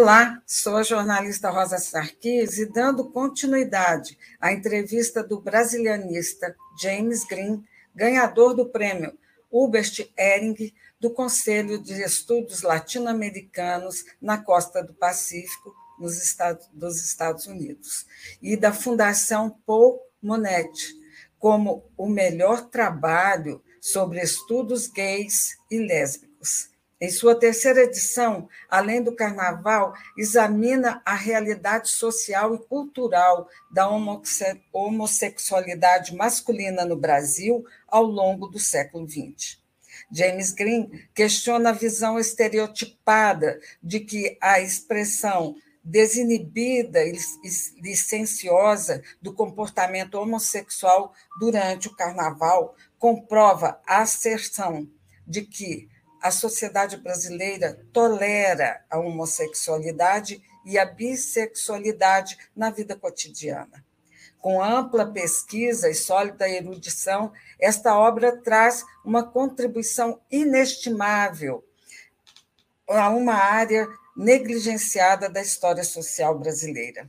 Olá, sou a jornalista Rosa Sarkis e dando continuidade à entrevista do brasilianista James Green, ganhador do prêmio Hubert Ehring do Conselho de Estudos Latino-Americanos na Costa do Pacífico, nos Estados, dos Estados Unidos, e da Fundação Paul Monetti, como o melhor trabalho sobre estudos gays e lésbicos. Em sua terceira edição, Além do Carnaval, examina a realidade social e cultural da homossexualidade masculina no Brasil ao longo do século XX. James Green questiona a visão estereotipada de que a expressão desinibida e licenciosa do comportamento homossexual durante o carnaval comprova a asserção de que a sociedade brasileira tolera a homossexualidade e a bissexualidade na vida cotidiana. Com ampla pesquisa e sólida erudição, esta obra traz uma contribuição inestimável a uma área negligenciada da história social brasileira.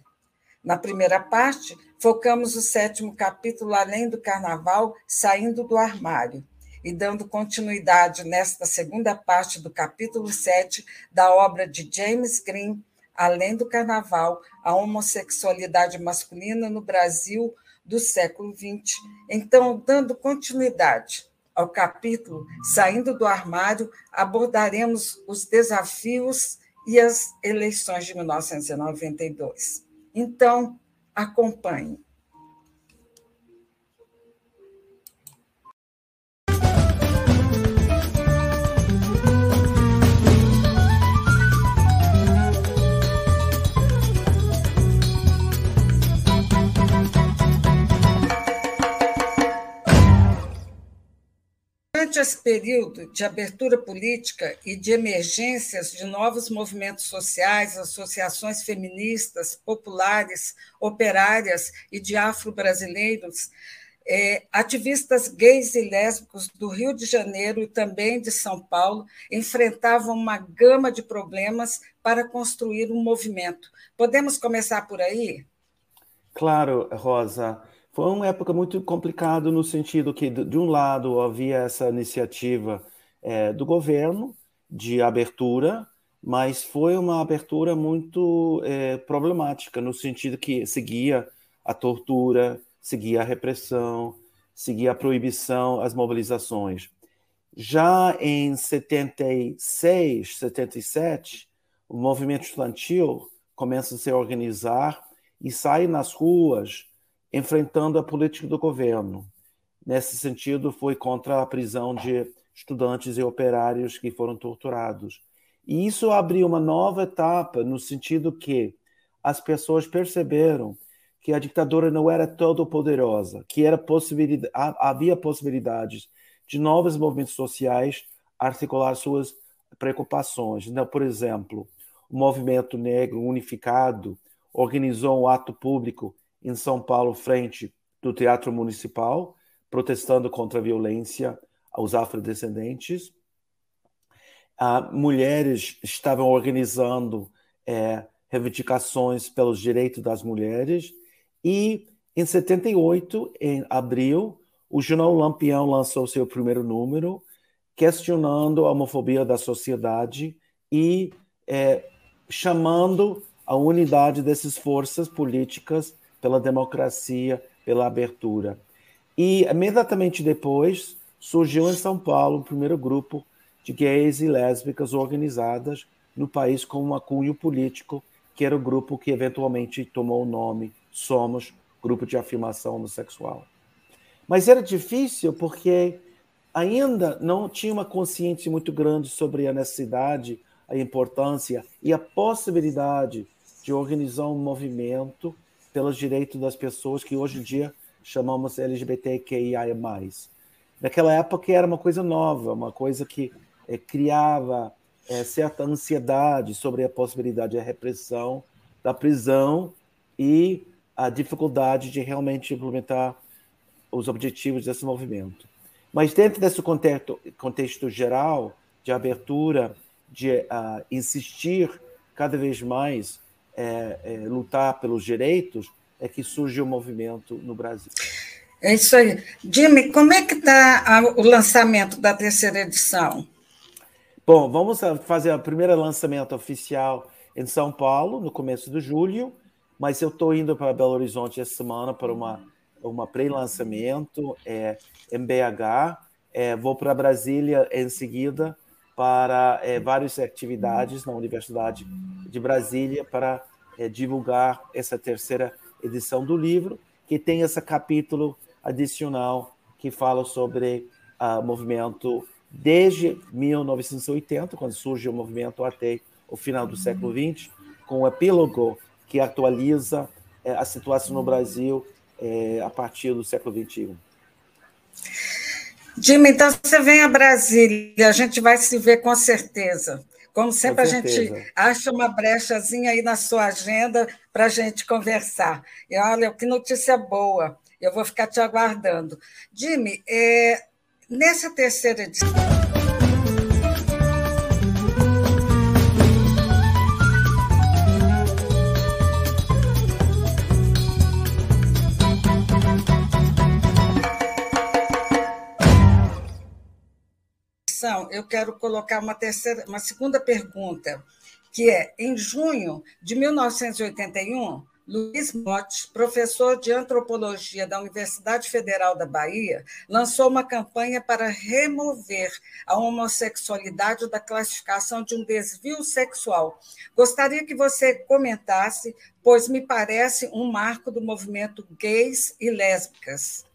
Na primeira parte, focamos o sétimo capítulo Além do Carnaval, Saindo do Armário, e dando continuidade nesta segunda parte do capítulo 7 da obra de James Green, Além do Carnaval, a homossexualidade masculina no Brasil do século XX. Então, dando continuidade ao capítulo Saindo do Armário, abordaremos os desafios e as eleições de 1992. Então, acompanhe. Durante esse período de abertura política e de emergências de novos movimentos sociais, associações feministas, populares, operárias e de afro-brasileiros, é, ativistas gays e lésbicos do Rio de Janeiro e também de São Paulo enfrentavam uma gama de problemas para construir um movimento. Podemos começar por aí? Claro, Rosa. Foi uma época muito complicada no sentido que, de um lado, havia essa iniciativa é, do governo de abertura, mas foi uma abertura muito é, problemática, no sentido que seguia a tortura, seguia a repressão, seguia a proibição, as mobilizações. Já em 76, 77, o movimento estudantil começa a se organizar e sai nas ruas enfrentando a política do governo. Nesse sentido, foi contra a prisão de estudantes e operários que foram torturados. E isso abriu uma nova etapa no sentido que as pessoas perceberam que a ditadura não era todo poderosa, que era possibilidade, havia possibilidades de novos movimentos sociais articular suas preocupações. Então, por exemplo, o movimento negro unificado organizou um ato público em São Paulo, frente do Teatro Municipal, protestando contra a violência aos afrodescendentes. Ah, mulheres estavam organizando é, reivindicações pelos direitos das mulheres. E em 78, em abril, o jornal Lampião lançou seu primeiro número, questionando a homofobia da sociedade e é, chamando a unidade dessas forças políticas pela democracia, pela abertura. E imediatamente depois surgiu em São Paulo o primeiro grupo de gays e lésbicas organizadas no país com um cunho político, que era o grupo que eventualmente tomou o nome Somos, Grupo de Afirmação Homossexual. Mas era difícil porque ainda não tinha uma consciência muito grande sobre a necessidade, a importância e a possibilidade de organizar um movimento pelos direitos das pessoas que hoje em dia chamamos LGBTQIA+. Naquela época era uma coisa nova, uma coisa que é, criava é, certa ansiedade sobre a possibilidade da repressão, da prisão e a dificuldade de realmente implementar os objetivos desse movimento. Mas dentro desse contexto, contexto geral de abertura, de uh, insistir cada vez mais é, é, lutar pelos direitos, é que surge o movimento no Brasil. É isso aí. Jimmy, como é que está o lançamento da terceira edição? Bom, vamos fazer o primeiro lançamento oficial em São Paulo, no começo de julho, mas eu estou indo para Belo Horizonte essa semana para uma, uma pré-lançamento é, em BH. É, vou para Brasília em seguida para é, várias atividades na Universidade de Brasília para é, divulgar essa terceira edição do livro, que tem esse capítulo adicional que fala sobre o uh, movimento desde 1980, quando surge o movimento até o final do século XX, com o epílogo que atualiza é, a situação no Brasil a partir do século XXI. Jimmy, então você vem a Brasília, a gente vai se ver com certeza. Como sempre, a gente acha uma brechazinha aí na sua agenda para a gente conversar. E olha, que notícia boa. Eu vou ficar te aguardando. Jimmy, é, nessa terceira edição. Eu quero colocar uma terceira, uma segunda pergunta, que é: em junho de 1981, Luiz Motti, professor de antropologia da Universidade Federal da Bahia, lançou uma campanha para remover a homossexualidade da classificação de um desvio sexual. Gostaria que você comentasse, pois me parece um marco do movimento gays e lésbicas.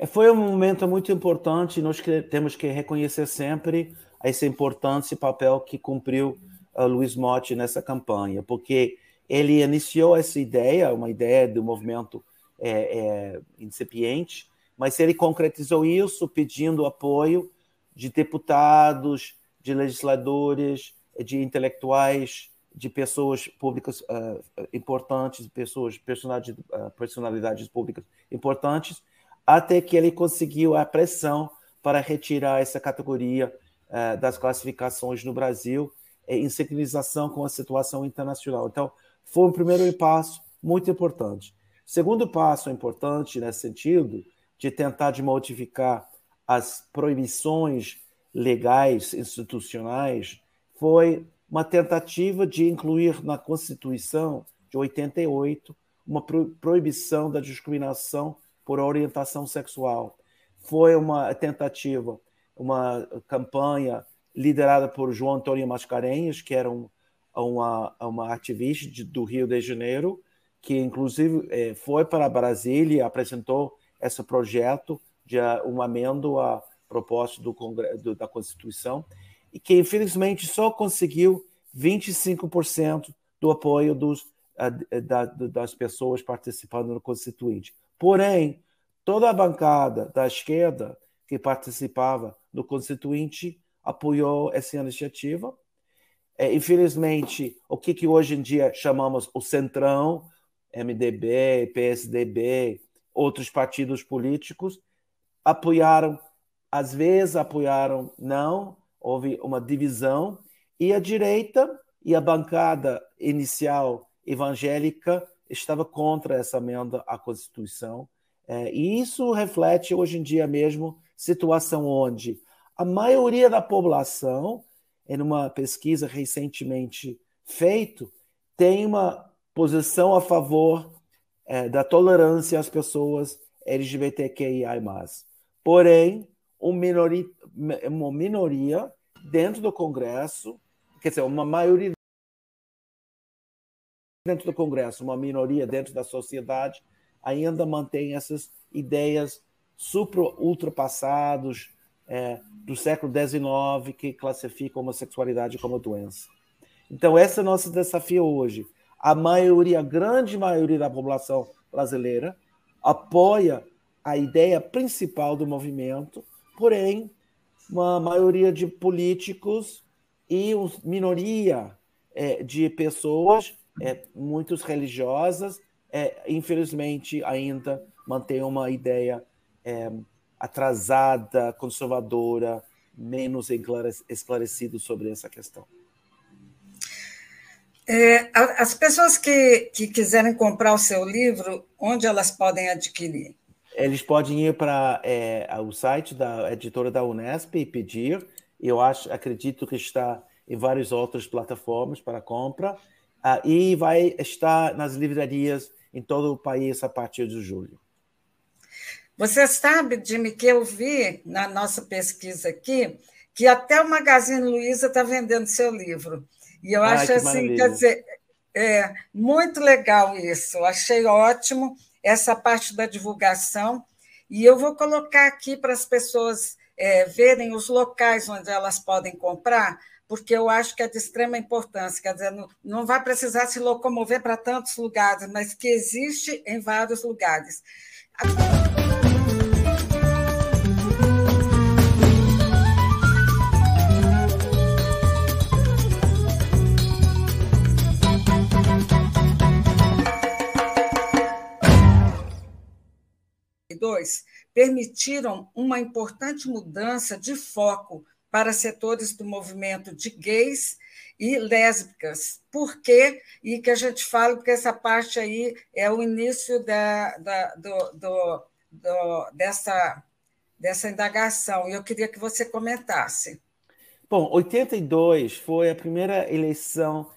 É, foi um momento muito importante, nós temos que reconhecer sempre essa importância e papel que cumpriu uh, Luiz Motti nessa campanha, porque ele iniciou essa ideia, uma ideia do movimento é, é, incipiente, mas ele concretizou isso pedindo apoio de deputados, de legisladores, de intelectuais, de pessoas públicas uh, importantes, pessoas, personalidades, uh, personalidades públicas importantes, até que ele conseguiu a pressão para retirar essa categoria uh, das classificações no Brasil, em sincronização com a situação internacional. Então, foi um primeiro passo muito importante. Segundo passo importante nesse sentido, de tentar de modificar as proibições legais institucionais, foi uma tentativa de incluir na Constituição de 88 uma proibição da discriminação por orientação sexual. Foi uma tentativa, uma campanha liderada por João Antônio Mascarenhas, que era um, uma, uma ativista de, do Rio de Janeiro, que inclusive é, foi para Brasília e apresentou esse projeto de um amendo à proposta do Congresso, da Constituição, e que infelizmente só conseguiu 25% do apoio dos, da, das pessoas participando no Constituinte. Porém, toda a bancada da esquerda que participava do Constituinte apoiou essa iniciativa. É, infelizmente, o que, que hoje em dia chamamos o Centrão, MDB, PSDB, outros partidos políticos, apoiaram, às vezes apoiaram não, houve uma divisão, e a direita e a bancada inicial evangélica estava contra essa emenda à Constituição. É, e isso reflete hoje em dia mesmo situação onde a maioria da população, em uma pesquisa recentemente feita, tem uma posição a favor é, da tolerância às pessoas LGBTQIA+. Porém, uma minoria, uma minoria dentro do Congresso, quer dizer, uma maioria dentro do Congresso, uma minoria dentro da sociedade, ainda mantém essas ideias super ultrapassados é, do século XIX que classificam a homossexualidade como doença. Então, esse é o nosso desafio hoje. A maioria, a grande maioria da população brasileira apoia a ideia principal do movimento, porém, uma maioria de políticos e uma minoria é, de pessoas é, muitos religiosas, é, infelizmente ainda mantém uma ideia é, atrasada, conservadora, menos esclarecido sobre essa questão. É, as pessoas que, que quiserem comprar o seu livro, onde elas podem adquirir? Eles podem ir para é, o site da editora da Unesp e pedir. Eu acho, acredito que está em várias outras plataformas para compra. Uh, e vai estar nas livrarias em todo o país a partir de julho. Você sabe, Jimmy, que eu vi na nossa pesquisa aqui que até o Magazine Luiza está vendendo seu livro. E eu acho que assim, maravilha. quer dizer, é muito legal isso. Eu achei ótimo essa parte da divulgação. E eu vou colocar aqui para as pessoas é, verem os locais onde elas podem comprar, porque eu acho que é de extrema importância. Quer dizer, não, não vai precisar se locomover para tantos lugares, mas que existe em vários lugares. permitiram uma importante mudança de foco para setores do movimento de gays e lésbicas. Por quê? E que a gente fala, porque essa parte aí é o início da, da, do, do, do, dessa, dessa indagação, e eu queria que você comentasse. Bom, 82 foi a primeira eleição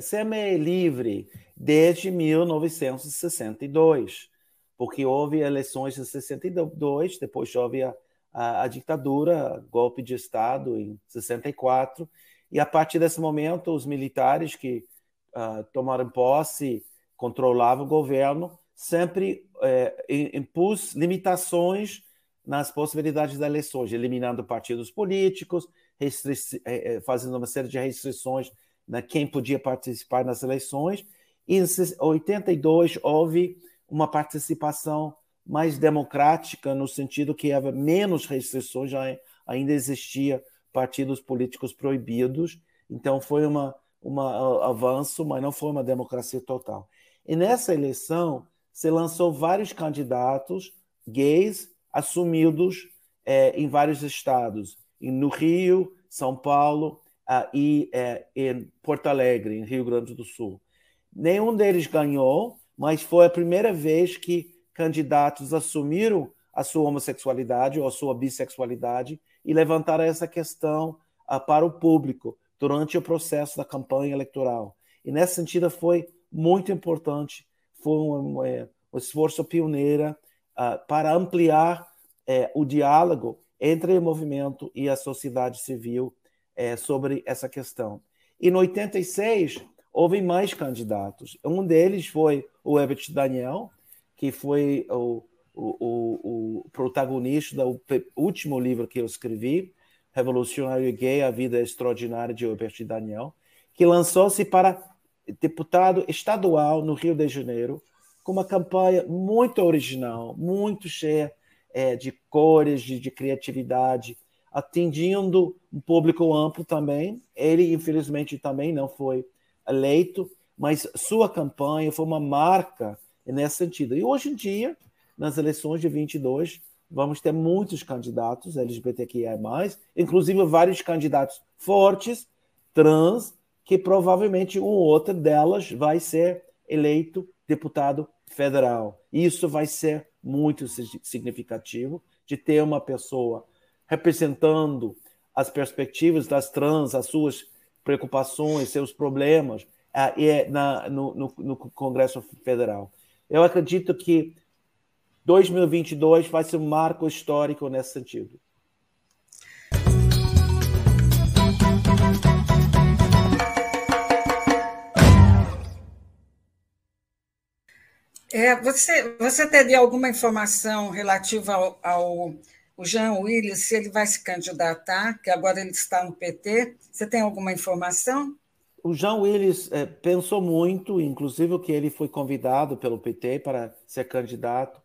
semi-livre desde 1962, porque houve eleições em 62, depois houve a a, a ditadura, golpe de Estado em 64, e a partir desse momento, os militares que uh, tomaram posse, controlavam o governo, sempre é, impus limitações nas possibilidades das eleições, eliminando partidos políticos, é, é, fazendo uma série de restrições na quem podia participar nas eleições. E em 82 houve uma participação mais democrática, no sentido que havia menos restrições, já ainda existia partidos políticos proibidos, então foi uma, uma avanço, mas não foi uma democracia total. E nessa eleição se lançou vários candidatos gays assumidos é, em vários estados, no Rio, São Paulo e é, em Porto Alegre, em Rio Grande do Sul. Nenhum deles ganhou, mas foi a primeira vez que candidatos assumiram a sua homossexualidade ou a sua bissexualidade e levantaram essa questão uh, para o público durante o processo da campanha eleitoral. E nesse sentido foi muito importante, foi um, um, é, esforço pioneiro uh, para ampliar uh, o diálogo entre o movimento e a sociedade civil é, sobre essa questão. E no 86 houve mais candidatos. Um deles foi o Herbert Daniel, que foi o, o, o protagonista do último livro que eu escrevi, Revolucionário Gay, A Vida Extraordinária de Herbert Daniel, que lançou-se para deputado estadual no Rio de Janeiro, com uma campanha muito original, muito cheia é, de cores, de, de criatividade, atingindo um público amplo também. Ele, infelizmente, também não foi eleito, mas sua campanha foi uma marca nesse sentido. E hoje em dia, nas eleições de 22, vamos ter muitos candidatos LGBTQIA+, inclusive vários candidatos fortes, trans, que provavelmente um ou outro delas vai ser eleito deputado federal. Isso vai ser muito significativo de ter uma pessoa representando as perspectivas das trans, as suas preocupações, seus problemas, é, na, no, no, no Congresso Federal. Eu acredito que 2022 vai ser um marco histórico nesse sentido. É, você, você teria alguma informação relativa ao, ao o Jean Willis, se ele vai se candidatar, que agora ele está no PT? Você tem alguma informação? O Jean Willis é, pensou muito, inclusive que ele foi convidado pelo PT para ser candidato,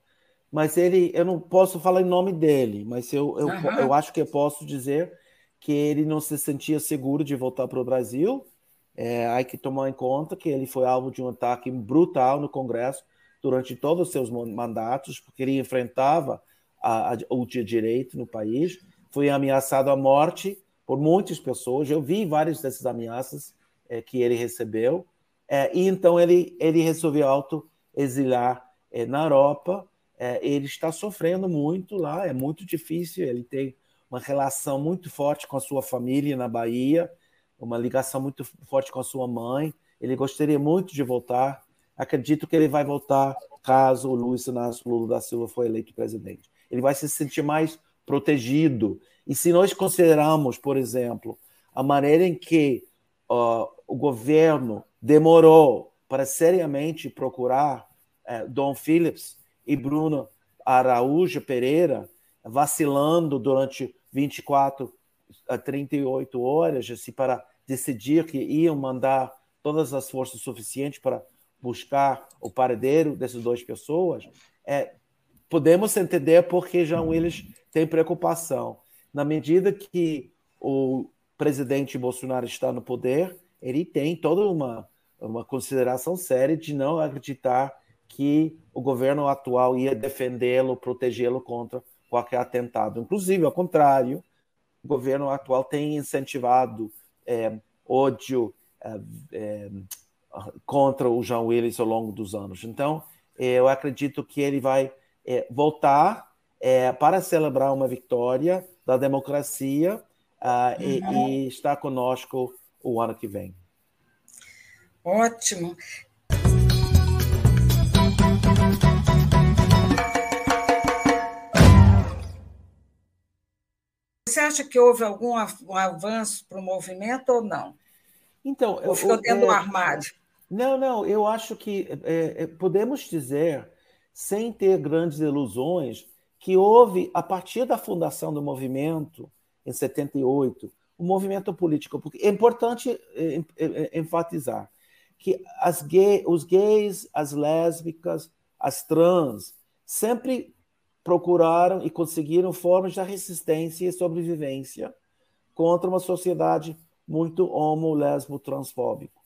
mas ele, eu não posso falar em nome dele, mas eu, eu, uhum. eu acho que eu posso dizer que ele não se sentia seguro de voltar para o Brasil. É, há que tomar em conta que ele foi alvo de um ataque brutal no Congresso durante todos os seus mandatos, porque ele enfrentava a, a, o direito no país, foi ameaçado à morte por muitas pessoas. Eu vi várias dessas ameaças é, que ele recebeu. É, e então ele, ele resolveu auto-exilar é, na Europa. É, ele está sofrendo muito lá, é muito difícil. Ele tem uma relação muito forte com a sua família na Bahia, uma ligação muito forte com a sua mãe. Ele gostaria muito de voltar. Acredito que ele vai voltar caso o Luiz Inácio Lula da Silva for eleito presidente. Ele vai se sentir mais protegido. E se nós considerarmos, por exemplo, a maneira em que uh, o governo demorou para seriamente procurar uh, Dom Phillips e Bruno Araújo Pereira, vacilando durante 24 a 38 horas assim, para decidir que iam mandar todas as forças suficientes para buscar o paradeiro dessas duas pessoas, é, podemos entender porque Jean Willis tem preocupação. Na medida que o presidente Bolsonaro está no poder, ele tem toda uma, uma consideração séria de não acreditar que o governo atual ia defendê-lo, protegê-lo contra qualquer atentado. Inclusive, ao contrário, o governo atual tem incentivado é, ódio é, é, contra o Jean Willis ao longo dos anos. Então, eu acredito que ele vai é, voltar é, para celebrar uma vitória da democracia uh, e, e estar conosco o ano que vem. Ótimo. Você acha que houve algum avanço para o movimento ou não? Então, ou ficou dentro é, do armário? Não, não. Eu acho que é, é, podemos dizer, sem ter grandes ilusões, que houve, a partir da fundação do movimento, em 78, um movimento político. Porque é importante é, é, é, enfatizar que as gay, os gays, as lésbicas, as trans, sempre procuraram e conseguiram formas de resistência e sobrevivência contra uma sociedade muito homo, lesbo, transfóbico.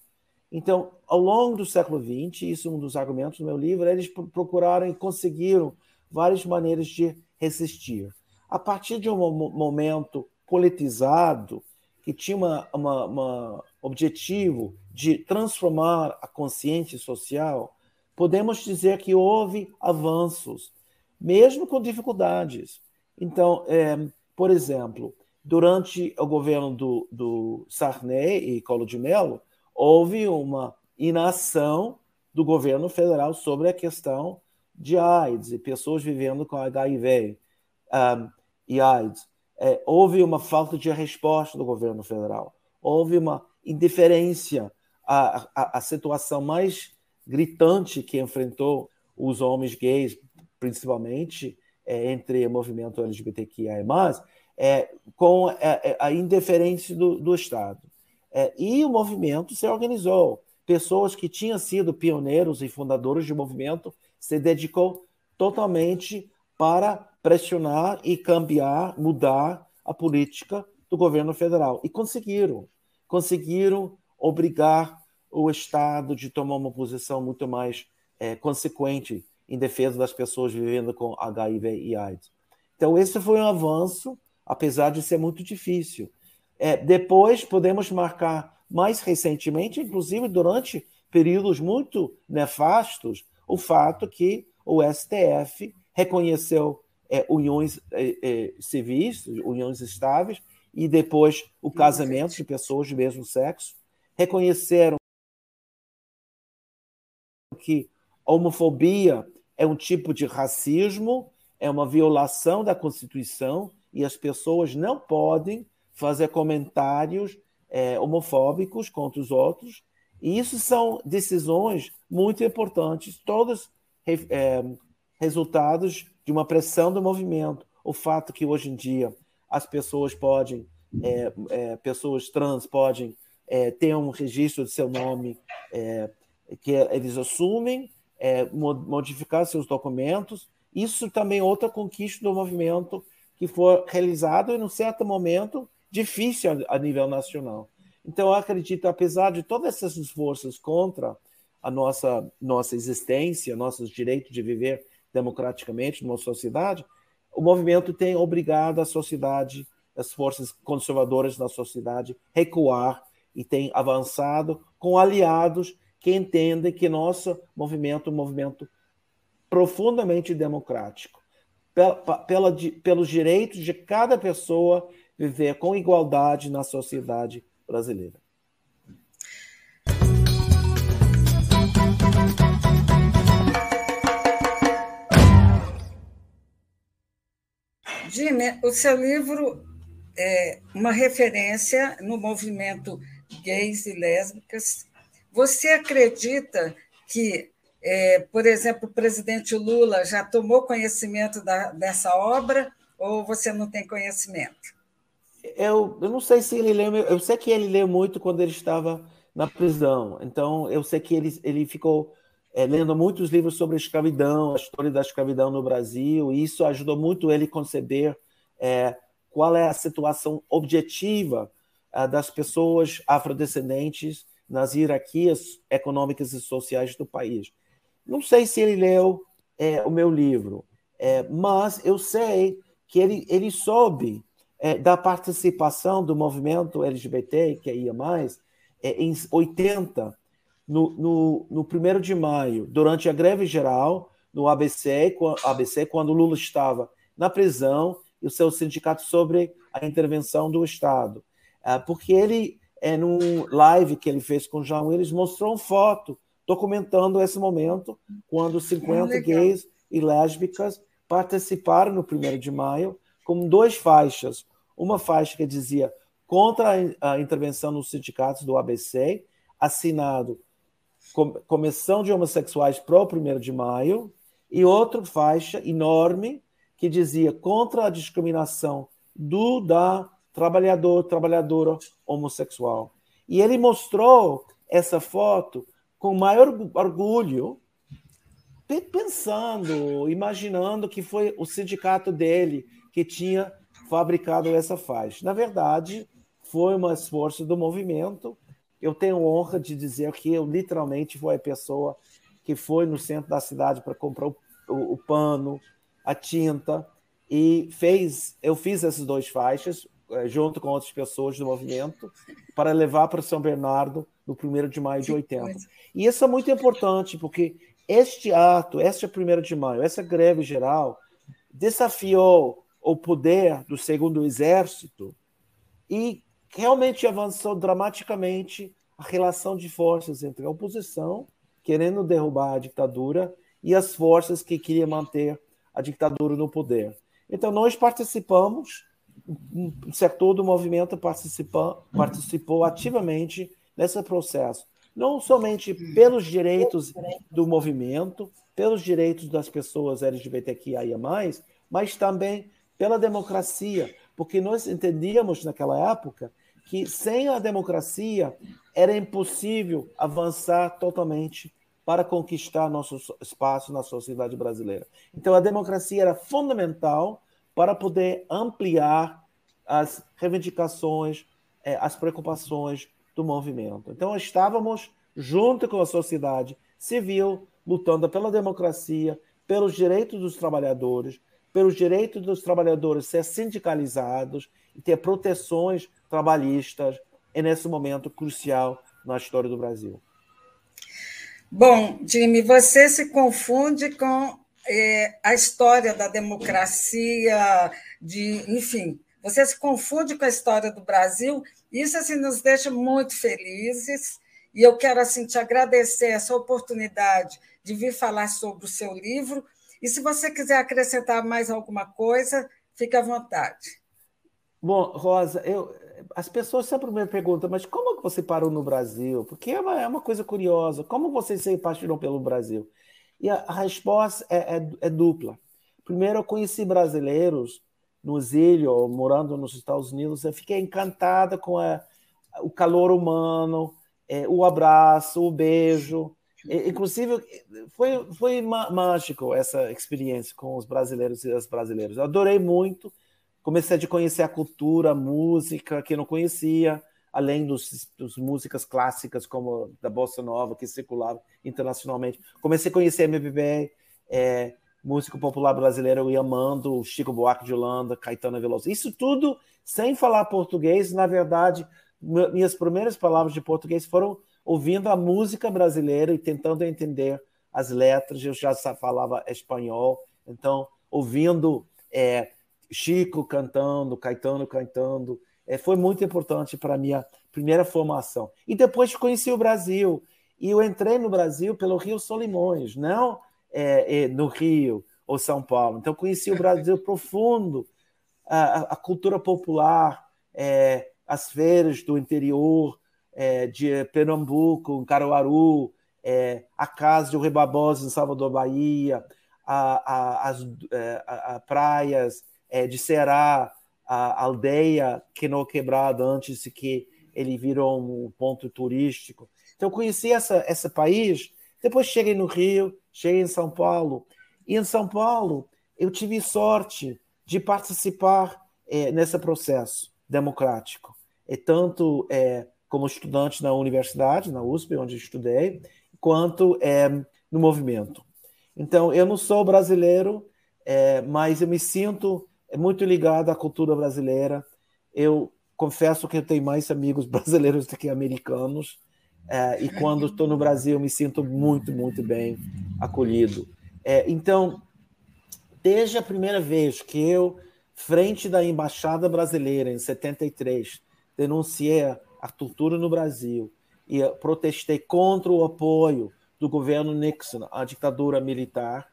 Então, ao longo do século XX, isso é um dos argumentos do meu livro, eles procuraram e conseguiram várias maneiras de resistir. A partir de um momento politizado, que tinha um objetivo de transformar a consciência social, podemos dizer que houve avanços, mesmo com dificuldades. Então, é, por exemplo, durante o governo do, do Sarney e Colo de Mello, houve uma inação do governo federal sobre a questão de AIDS e pessoas vivendo com HIV e AIDS. É, houve uma falta de resposta do governo federal, houve uma indiferença à, à, à situação mais gritante que enfrentou os homens gays, principalmente é, entre o movimento LGBTQIA+, é, com a, é, é, a indiferença do, do Estado. É, e o movimento se organizou. Pessoas que tinham sido pioneiros e fundadores do movimento se dedicou totalmente para pressionar e cambiar, mudar a política do governo federal. E conseguiram. Conseguiram obrigar o Estado de tomar uma posição muito mais é, consequente em defesa das pessoas vivendo com HIV e AIDS. Então, esse foi um avanço, apesar de ser muito difícil. É, depois, podemos marcar mais recentemente, inclusive durante períodos muito nefastos, o fato que o STF reconheceu é, uniões é, é, civis, uniões estáveis, e depois o casamento de pessoas do mesmo sexo, reconheceram que a homofobia é um tipo de racismo, é uma violação da Constituição e as pessoas não podem fazer comentários é, homofóbicos contra os outros. E isso são decisões muito importantes, todos é, resultados de uma pressão do movimento. O fato que hoje em dia as pessoas podem, é, é, pessoas trans podem é, ter um registro de seu nome é, que eles assumem, é, modificar seus documentos. Isso também é outra conquista do movimento que foi realizado em um certo momento difícil a nível nacional. Então, eu acredito, apesar de todas essas forças contra a nossa, nossa existência, nossos direitos de viver democraticamente numa sociedade, o movimento tem obrigado a sociedade, as forças conservadoras da sociedade, recuar e tem avançado com aliados que entendem que nosso movimento é um movimento profundamente democrático, pela, pela, pelos direitos de cada pessoa viver com igualdade na sociedade brasileira. O seu livro é uma referência no movimento gays e lésbicas. Você acredita que, é, por exemplo, o presidente Lula já tomou conhecimento da, dessa obra ou você não tem conhecimento? Eu, eu não sei se ele leu, eu sei que ele leu muito quando ele estava na prisão, então eu sei que ele, ele ficou é, lendo muitos livros sobre escravidão, a história da escravidão no Brasil, e isso ajudou muito ele a conceber é, qual é a situação objetiva é, das pessoas afrodescendentes nas hierarquias econômicas e sociais do país. Não sei se ele leu é, o meu livro, é, mas eu sei que ele, ele soube é, da participação do movimento LGBT, que ia mais, em 80, no, no, no 1 de maio, durante a greve geral no ABC, ABC, quando Lula estava na prisão e o seu sindicato sobre a intervenção do Estado. Ah, porque ele, é, num live que ele fez com o João Willis, mostrou uma foto documentando esse momento, quando 50 gays e lésbicas participaram no 1 de maio com duas faixas. Uma faixa que dizia contra a intervenção nos sindicatos do ABC, assinado Comissão de Homossexuais para o 1 de maio, e outra faixa enorme que dizia contra a discriminação do da trabalhador, trabalhadora homossexual. E ele mostrou essa foto com maior orgulho, pensando, imaginando que foi o sindicato dele que tinha fabricado essa faixa. Na verdade, foi um esforço do movimento eu tenho honra de dizer que eu literalmente fui a pessoa que foi no centro da cidade para comprar o, o, o, pano, a tinta e fez. Eu fiz essas duas faixas eh, junto com outras pessoas do movimento para levar para São Bernardo no 1 de maio de 80. E isso é muito importante porque este ato, este 1 de maio, essa greve geral desafiou o poder do segundo exército e realmente avançou dramaticamente a relação de forças entre a oposição, querendo derrubar a ditadura, e as forças que queriam manter a ditadura no poder. Então, nós participamos, o setor do movimento participou, ativamente nesse processo, não somente pelos direitos do movimento, pelos direitos das pessoas LGBTQIA, mas também pela democracia, porque nós entendíamos naquela época que sem a democracia era impossível avançar totalmente para conquistar nosso espaço na sociedade brasileira. Então, a democracia era fundamental para poder ampliar as reivindicações, eh, as preocupações do movimento. Então, estávamos junto com a sociedade civil, lutando pela democracia, pelos direitos dos trabalhadores, pelos direitos dos trabalhadores ser sindicalizados e ter proteções trabalhistas é nesse momento crucial na história do Brasil. Bom, Jimmy, você se confunde com é, a história da democracia, de, enfim, você se confunde com a história do Brasil. Isso assim nos deixa muito felizes. E eu quero assim te agradecer essa oportunidade de vir falar sobre o seu livro. E se você quiser acrescentar mais alguma coisa, fique à vontade. Bom, Rosa, eu, as pessoas sempre me perguntam, mas como você parou no Brasil? Porque é uma, é uma coisa curiosa. Como você se apaixonou pelo Brasil? E a, a resposta é, é, é, dupla. Primeiro, eu conheci brasileiros no exílio, morando nos Estados Unidos. Eu fiquei encantada com a, o calor humano, é, o abraço, o beijo. Inclusive, foi, foi mágico essa experiência com os brasileiros e as brasileiras. Eu adorei muito comecei a conhecer a cultura, a música que eu não conhecia, além dos, dos músicas clássicas como da bossa nova que circulavam internacionalmente. Comecei a conhecer MPB, é, músico popular brasileiro, eu ia Chico Buarque de Holanda, Caetano Veloso. Isso tudo sem falar português, na verdade, minhas primeiras palavras de português foram ouvindo a música brasileira e tentando entender as letras. Eu já falava espanhol, então ouvindo é, Chico cantando, Caetano cantando, é, foi muito importante para minha primeira formação. E depois conheci o Brasil. E eu entrei no Brasil pelo Rio Solimões, não é, é, no Rio ou São Paulo. Então conheci o Brasil profundo, a, a cultura popular, é, as feiras do interior é, de Pernambuco, em Caruaru, é, a casa de Rui Barbosa em Salvador, Bahia, a, a, as é, a, praias é, de Ceará, a aldeia que não quebrada antes que ele virou um ponto turístico. Então, eu conheci essa, esse país, depois cheguei no Rio, cheguei em São Paulo, e em São Paulo eu tive sorte de participar é, nesse processo democrático, e tanto é, como estudante na universidade, na USP, onde estudei, quanto é, no movimento. Então, eu não sou brasileiro, é, mas eu me sinto muito ligado à cultura brasileira. Eu confesso que eu tenho mais amigos brasileiros do que americanos, é, e quando estou no Brasil, eu me sinto muito, muito bem acolhido. É, então, desde a primeira vez que eu, frente da Embaixada Brasileira, em 73, denunciei a tortura no Brasil. E protestei contra o apoio do governo Nixon à ditadura militar,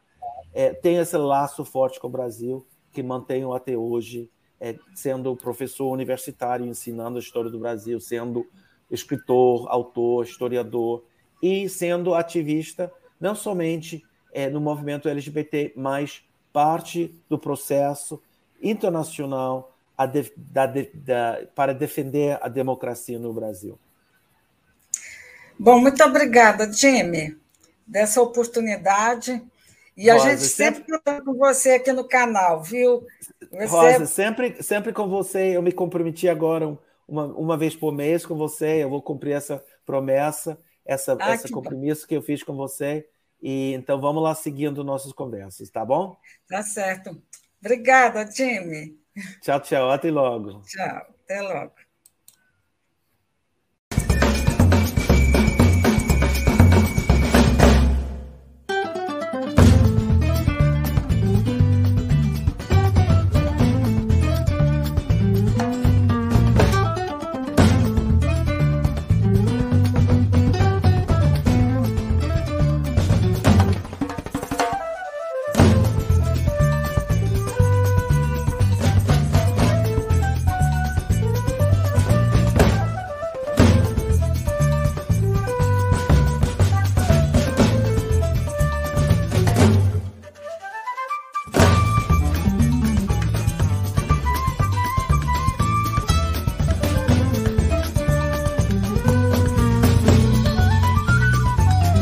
é, tem esse laço forte com o Brasil que mantenho até hoje, é, sendo professor universitário, ensinando a história do Brasil, sendo escritor, autor, historiador e sendo ativista, não somente é, no movimento LGBT, mas parte do processo internacional de, da, da, para defender a democracia no Brasil. Bom, muito obrigada, Jimmy, dessa oportunidade. E Rosa, a gente sempre está com você aqui no canal, viu? Você... Rosa, sempre, sempre com você. Eu me comprometi agora uma, uma vez por mês com você. Eu vou cumprir essa promessa, essa, ah, esse compromisso bom. que eu fiz com você. E então vamos lá seguindo nossas conversas, tá bom? Tá certo. Obrigada, Jimmy. Tchau, tchau. Até logo. Tchau. Até logo.